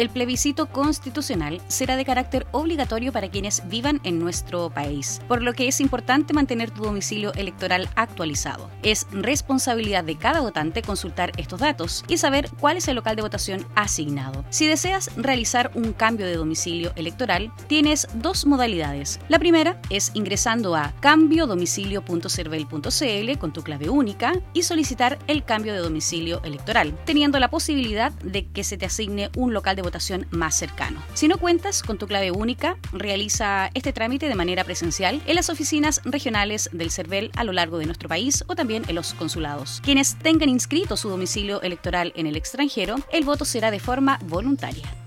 el plebiscito constitucional será de carácter obligatorio para quienes vivan en nuestro país, por lo que es importante mantener tu domicilio electoral actualizado. Es responsabilidad de cada votante consultar estos datos y saber cuál es el local de votación asignado. Si deseas realizar un cambio de domicilio electoral, tienes dos modalidades. La primera es ingresando a cambiodomicilio.cervel.cl con tu clave única y solicitar el cambio de domicilio electoral, teniendo la posibilidad de que se te asigne un local de votación más cercano. Si no cuentas con tu clave única, realiza este trámite de manera presencial en las oficinas regionales del CERVEL a lo largo de nuestro país o también en los consulados. Quienes tengan inscrito su domicilio electoral en el extranjero, el voto será de forma voluntaria.